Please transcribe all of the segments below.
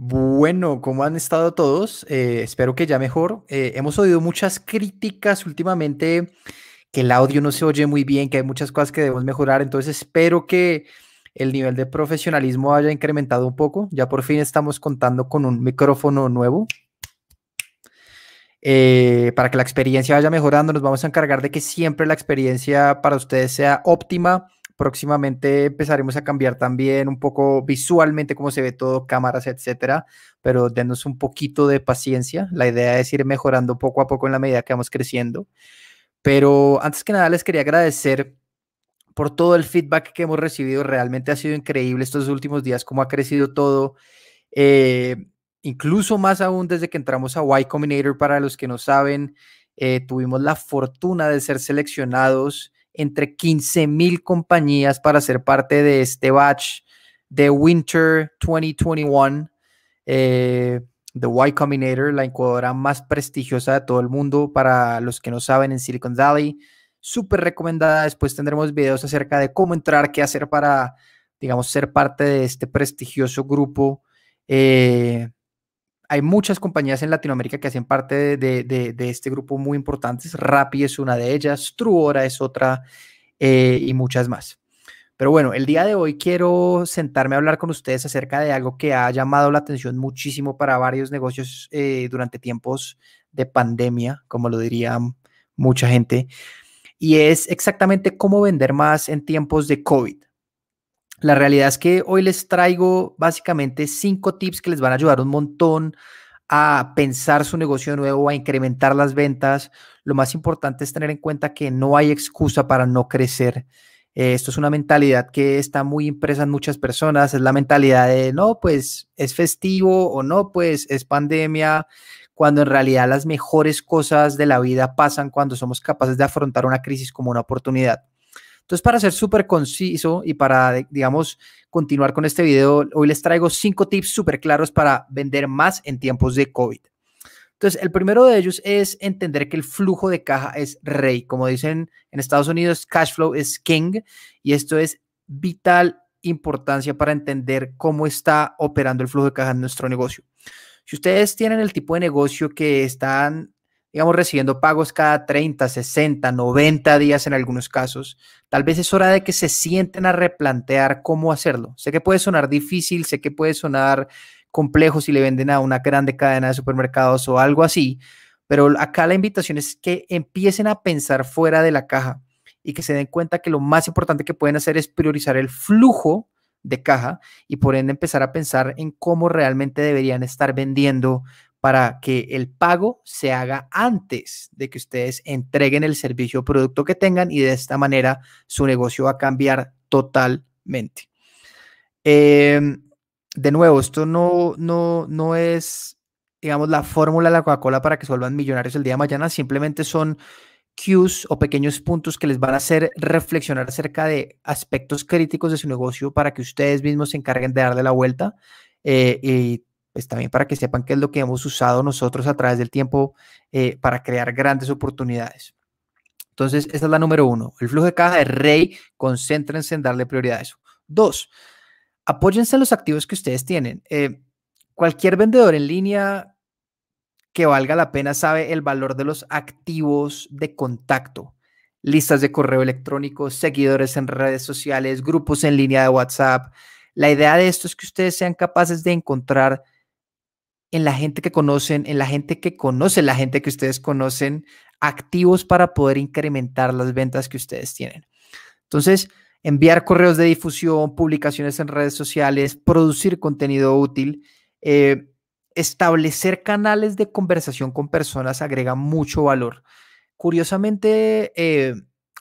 Bueno, ¿cómo han estado todos? Eh, espero que ya mejor. Eh, hemos oído muchas críticas últimamente, que el audio no se oye muy bien, que hay muchas cosas que debemos mejorar, entonces espero que el nivel de profesionalismo haya incrementado un poco. Ya por fin estamos contando con un micrófono nuevo. Eh, para que la experiencia vaya mejorando, nos vamos a encargar de que siempre la experiencia para ustedes sea óptima Próximamente empezaremos a cambiar también un poco visualmente cómo se ve todo, cámaras, etcétera, pero denos un poquito de paciencia. La idea es ir mejorando poco a poco en la medida que vamos creciendo. Pero antes que nada les quería agradecer por todo el feedback que hemos recibido. Realmente ha sido increíble estos últimos días, cómo ha crecido todo. Eh, incluso más aún desde que entramos a Y Combinator, para los que no saben, eh, tuvimos la fortuna de ser seleccionados entre 15.000 compañías para ser parte de este batch de Winter 2021 eh, The Y Combinator, la incubadora más prestigiosa de todo el mundo para los que no saben en Silicon Valley. Súper recomendada. Después tendremos videos acerca de cómo entrar, qué hacer para, digamos, ser parte de este prestigioso grupo. Eh, hay muchas compañías en Latinoamérica que hacen parte de, este grupo muy importantes. Rappi es una de ellas, Truora es otra eh, y muchas más. Pero bueno, el día de hoy quiero sentarme a hablar con ustedes acerca de algo que ha llamado la atención muchísimo para varios negocios eh, durante tiempos de pandemia, como lo diría mucha gente, y es exactamente cómo vender más en tiempos de COVID. La realidad es que hoy les traigo básicamente cinco tips que les van a ayudar un montón a pensar su negocio nuevo, a incrementar las ventas. Lo más importante es tener en cuenta que no hay excusa para no crecer. Eh, esto es una mentalidad que está muy impresa en muchas personas. Es la mentalidad de no, pues es festivo o no, pues es pandemia, cuando en realidad las mejores cosas de la vida pasan cuando somos capaces de afrontar una crisis como una oportunidad. Entonces, para ser súper conciso y para, digamos, continuar con este video, hoy les traigo cinco tips súper claros para vender más en tiempos de COVID. Entonces, el primero de ellos es entender que el flujo de caja es rey. Como dicen en Estados Unidos, cash flow es king y esto es vital importancia para entender cómo está operando el flujo de caja en nuestro negocio. Si ustedes tienen el tipo de negocio que están digamos, recibiendo pagos cada 30, 60, 90 días en algunos casos, tal vez es hora de que se sienten a replantear cómo hacerlo. Sé que puede sonar difícil, sé que puede sonar complejo si le venden a una grande cadena de supermercados o algo así, pero acá la invitación es que empiecen a pensar fuera de la caja y que se den cuenta que lo más importante que pueden hacer es priorizar el flujo de caja y por empezar a pensar en cómo realmente deberían estar vendiendo para que el pago se haga antes de que ustedes entreguen el servicio o producto que tengan y de esta manera su negocio va a cambiar totalmente. Em, de nuevo, esto no, no, no es, digamos, la fórmula de la Coca-Cola para que se vuelvan millonarios el día de mañana, simplemente son cues o pequeños puntos que les van a hacer reflexionar acerca de aspectos críticos de su negocio para que ustedes mismos se encarguen de darle la vuelta eh, y pues también para que sepan qué es lo que hemos usado nosotros a través del tiempo eh, para crear grandes oportunidades. Entonces, esa es la número uno. El flujo de caja de rey, concéntrense en darle prioridad a eso. Dos, apóyense en los activos que ustedes tienen. Eh, cualquier vendedor en línea que valga la pena sabe el valor de los activos de contacto. Listas de correo electrónico, seguidores en redes sociales, grupos en línea de WhatsApp. La idea de esto es que ustedes sean capaces de encontrar en la gente que conocen, en la gente que conoce la gente que ustedes conocen, activos para poder incrementar las ventas que ustedes tienen. Entonces, enviar correos de difusión, publicaciones en redes sociales, producir contenido útil, eh, establecer canales de conversación con personas agrega mucho valor. Curiosamente, eh,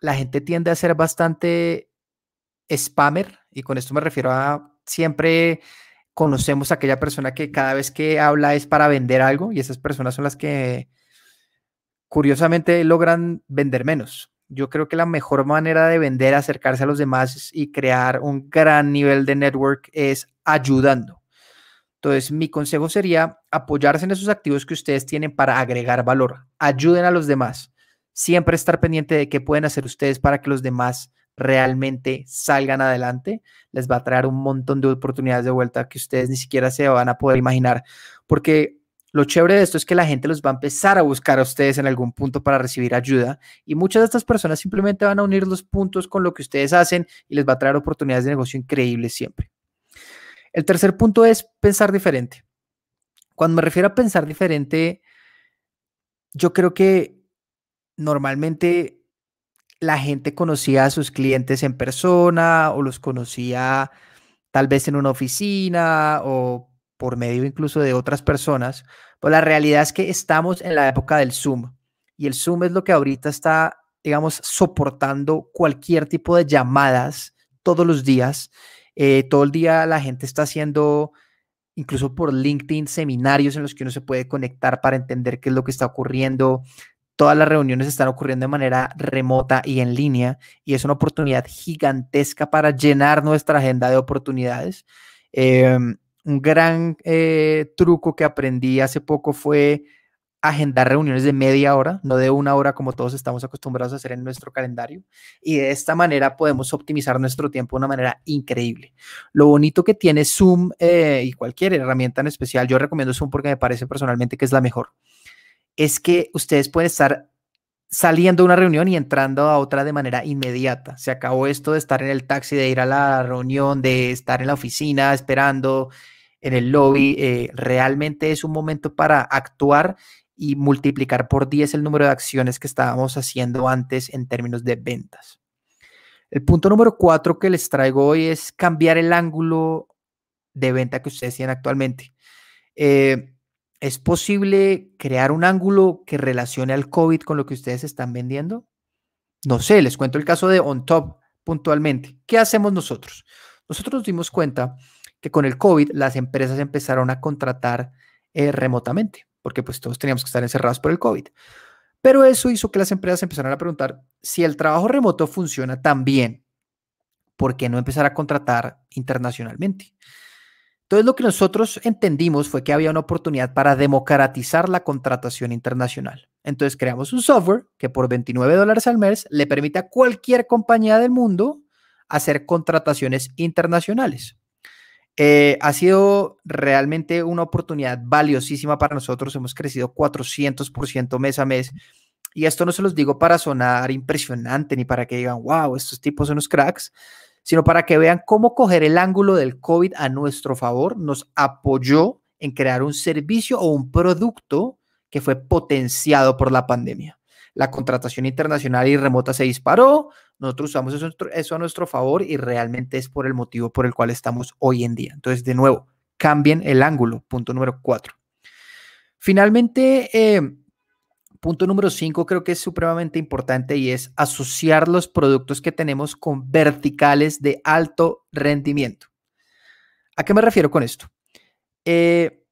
la gente tiende a ser bastante spammer, y con esto me refiero a siempre conocemos a aquella persona que cada vez que habla es para vender algo y esas personas son las que curiosamente logran vender menos. Yo creo que la mejor manera de vender, acercarse a los demás y crear un gran nivel de network es ayudando. Entonces, mi consejo sería apoyarse en esos activos que ustedes tienen para agregar valor. Ayuden a los demás. Siempre estar pendiente de qué pueden hacer ustedes para que los demás realmente salgan adelante, les va a traer un montón de oportunidades de vuelta que ustedes ni siquiera se van a poder imaginar. Porque lo chévere de esto es que la gente los va a empezar a buscar a ustedes en algún punto para recibir ayuda y muchas de estas personas simplemente van a unir los puntos con lo que ustedes hacen y les va a traer oportunidades de negocio increíbles siempre. El tercer punto es pensar diferente. Cuando me refiero a pensar diferente, yo creo que normalmente la gente conocía a sus clientes en persona o los conocía tal vez en una oficina o por medio incluso de otras personas, pero la realidad es que estamos en la época del Zoom y el Zoom es lo que ahorita está, digamos, soportando cualquier tipo de llamadas todos los días. Eh, todo el día la gente está haciendo, incluso por LinkedIn, seminarios en los que uno se puede conectar para entender qué es lo que está ocurriendo. Todas las reuniones están ocurriendo de manera remota y en línea y es una oportunidad gigantesca para llenar nuestra agenda de oportunidades. Em, un gran eh, truco que aprendí hace poco fue agendar reuniones de media hora, no de una hora como todos estamos acostumbrados a hacer en nuestro calendario. Y de esta manera podemos optimizar nuestro tiempo de una manera increíble. Lo bonito que tiene Zoom eh, y cualquier herramienta en especial, yo recomiendo Zoom porque me parece personalmente que es la mejor, es que ustedes pueden estar saliendo de una reunión y entrando a otra de manera inmediata. Se acabó esto de estar en el taxi, de ir a la reunión, de estar en la oficina esperando en el lobby. Eh, realmente es un momento para actuar y multiplicar por 10 el número de acciones que estábamos haciendo antes en términos de ventas. El punto número cuatro que les traigo hoy es cambiar el ángulo de venta que ustedes tienen actualmente. Eh, ¿Es posible crear un ángulo que relacione al COVID con lo que ustedes están vendiendo? No sé, les cuento el caso de OnTop puntualmente. ¿Qué hacemos nosotros? Nosotros nos dimos cuenta que con el COVID las empresas empezaron a contratar eh, remotamente, porque pues todos teníamos que estar encerrados por el COVID. Pero eso hizo que las empresas empezaran a preguntar si el trabajo remoto funciona tan bien, ¿por qué no empezar a contratar internacionalmente? Entonces, lo que nosotros entendimos fue que había una oportunidad para democratizar la contratación internacional. Entonces, creamos un software que por 29 dólares al mes le permite a cualquier compañía del mundo hacer contrataciones internacionales. Eh, ha sido realmente una oportunidad valiosísima para nosotros. Hemos crecido 400% mes a mes. Y esto no se los digo para sonar impresionante ni para que digan, wow, estos tipos son unos cracks, sino para que vean cómo coger el ángulo del COVID a nuestro favor nos apoyó en crear un servicio o un producto que fue potenciado por la pandemia. La contratación internacional y remota se disparó, nosotros usamos eso, a nuestro favor y realmente es por el motivo por el cual estamos hoy en día. Entonces, de nuevo, cambien el ángulo, punto número cuatro. Finalmente, eh, Punto número cinco creo que es supremamente importante y es asociar los productos que tenemos con verticales de alto rendimiento. ¿A qué me refiero con esto? Eh,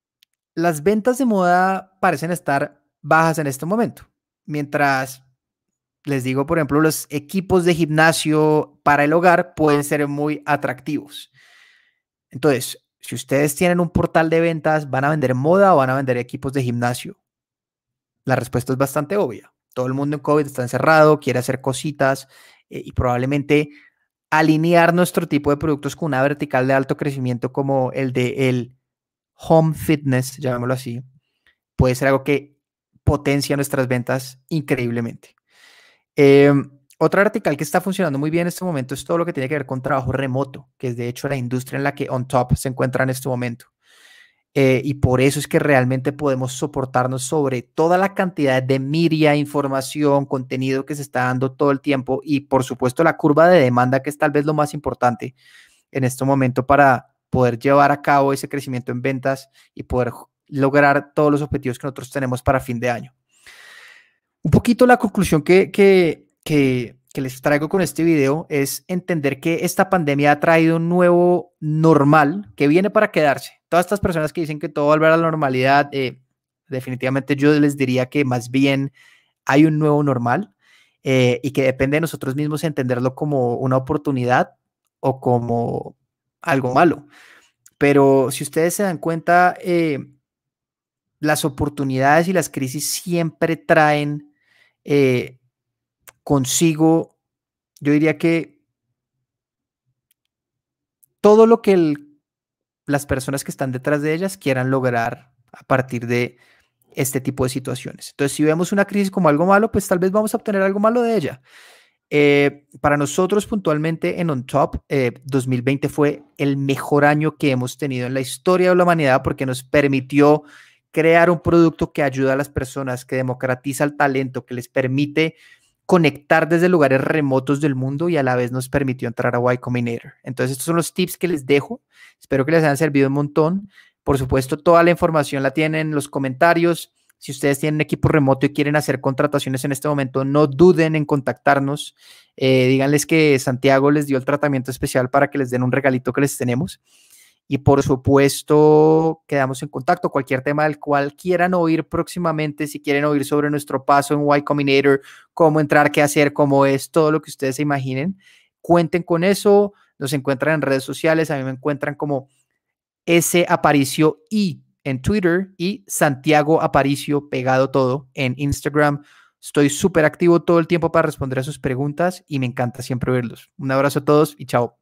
las ventas de moda parecen estar bajas en este momento, mientras les digo, por ejemplo, los equipos de gimnasio para el hogar pueden ser muy atractivos. Entonces, si ustedes tienen un portal de ventas, ¿van a vender moda o van a vender equipos de gimnasio? La respuesta es bastante obvia. Todo el mundo en COVID está encerrado, quiere hacer cositas eh, y probablemente alinear nuestro tipo de productos con una vertical de alto crecimiento como el de el home fitness, llamémoslo así, puede ser algo que potencia nuestras ventas increíblemente. Em, otra vertical que está funcionando muy bien en este momento es todo lo que tiene que ver con trabajo remoto, que es de hecho la industria en la que OnTop se encuentra en este momento. Eh, y por eso es que realmente podemos soportarnos sobre toda la cantidad de media, información, contenido que se está dando todo el tiempo y por supuesto la curva de demanda que es tal vez lo más importante en este momento para poder llevar a cabo ese crecimiento en ventas y poder lograr todos los objetivos que nosotros tenemos para fin de año. Un poquito la conclusión que, que que les traigo con este video es entender que esta pandemia ha traído un nuevo normal que viene para quedarse. Todas estas personas que dicen que todo va a volver a la normalidad, eh, definitivamente yo les diría que más bien hay un nuevo normal eh, y que depende de nosotros mismos entenderlo como una oportunidad o como algo malo. Pero si ustedes se dan cuenta, eh, las oportunidades y las crisis siempre traen consigo, yo diría que todo lo que las personas que están detrás de ellas quieran lograr a partir de este tipo de situaciones. Entonces, si vemos una crisis como algo malo, pues tal vez vamos a obtener algo malo de ella. Eh, para nosotros puntualmente en On Top, 2020 eh, fue el mejor año que hemos tenido en la historia de la humanidad porque nos permitió crear un producto que ayuda a las personas, que democratiza el talento, que les permite conectar desde lugares remotos del mundo y a la vez nos permitió entrar a Y Combinator. Entonces, estos son los tips que les dejo. Espero que les hayan servido un montón. Por supuesto, toda la información la tienen en los comentarios. Si ustedes tienen equipo remoto y quieren hacer contrataciones en este momento, no duden en contactarnos. Eh, díganles que Santiago les dio el tratamiento especial para que les den un regalito que les tenemos. Y por supuesto, quedamos en contacto. Cualquier tema del cual quieran oír próximamente, si quieren oír sobre nuestro paso en Y Combinator, cómo entrar, qué hacer, cómo es, todo lo que ustedes se imaginen, cuenten con eso. Nos encuentran en redes sociales. A mí me encuentran como ese Aparicio y en Twitter y Santiago Aparicio pegado todo en Instagram. Estoy súper activo todo el tiempo para responder a sus preguntas y me encanta siempre verlos. Un abrazo a todos y chao.